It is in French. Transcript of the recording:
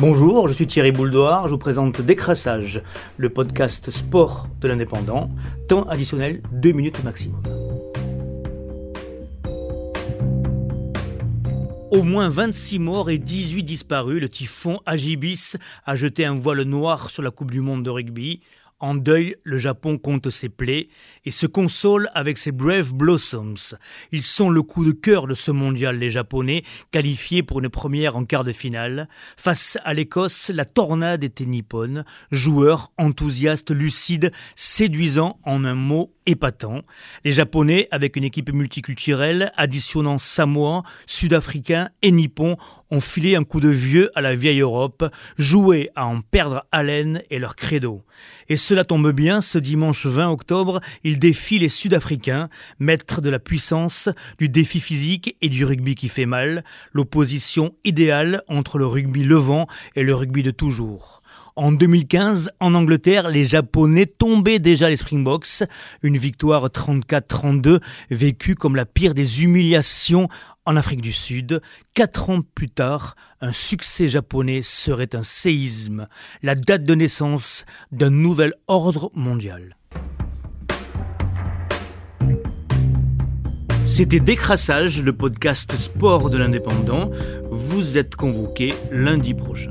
Bonjour, je suis Thierry Bouldoir, je vous présente Décrassage, le podcast sport de l'indépendant, temps additionnel 2 minutes maximum. Au moins 26 morts et 18 disparus, le typhon Agibis a jeté un voile noir sur la Coupe du Monde de rugby. En deuil, le Japon compte ses plaies et se console avec ses Brave Blossoms. Ils sont le coup de cœur de ce mondial, les Japonais, qualifiés pour une première en quart de finale. Face à l'Écosse, la tornade était nippone. Joueurs enthousiastes, lucides, séduisants en un mot épatant. Les Japonais, avec une équipe multiculturelle, additionnant Samoa, Sud-Africains et Nippons, ont filé un coup de vieux à la vieille Europe, joué à en perdre haleine et leur credo. Et cela tombe bien, ce dimanche 20 octobre, ils défient les Sud-Africains, maîtres de la puissance, du défi physique et du rugby qui fait mal, l'opposition idéale entre le rugby levant et le rugby de toujours. En 2015, en Angleterre, les Japonais tombaient déjà les Springboks. Une victoire 34-32 vécue comme la pire des humiliations en Afrique du Sud. Quatre ans plus tard, un succès japonais serait un séisme, la date de naissance d'un nouvel ordre mondial. C'était Décrassage, le podcast sport de l'indépendant. Vous êtes convoqué lundi prochain.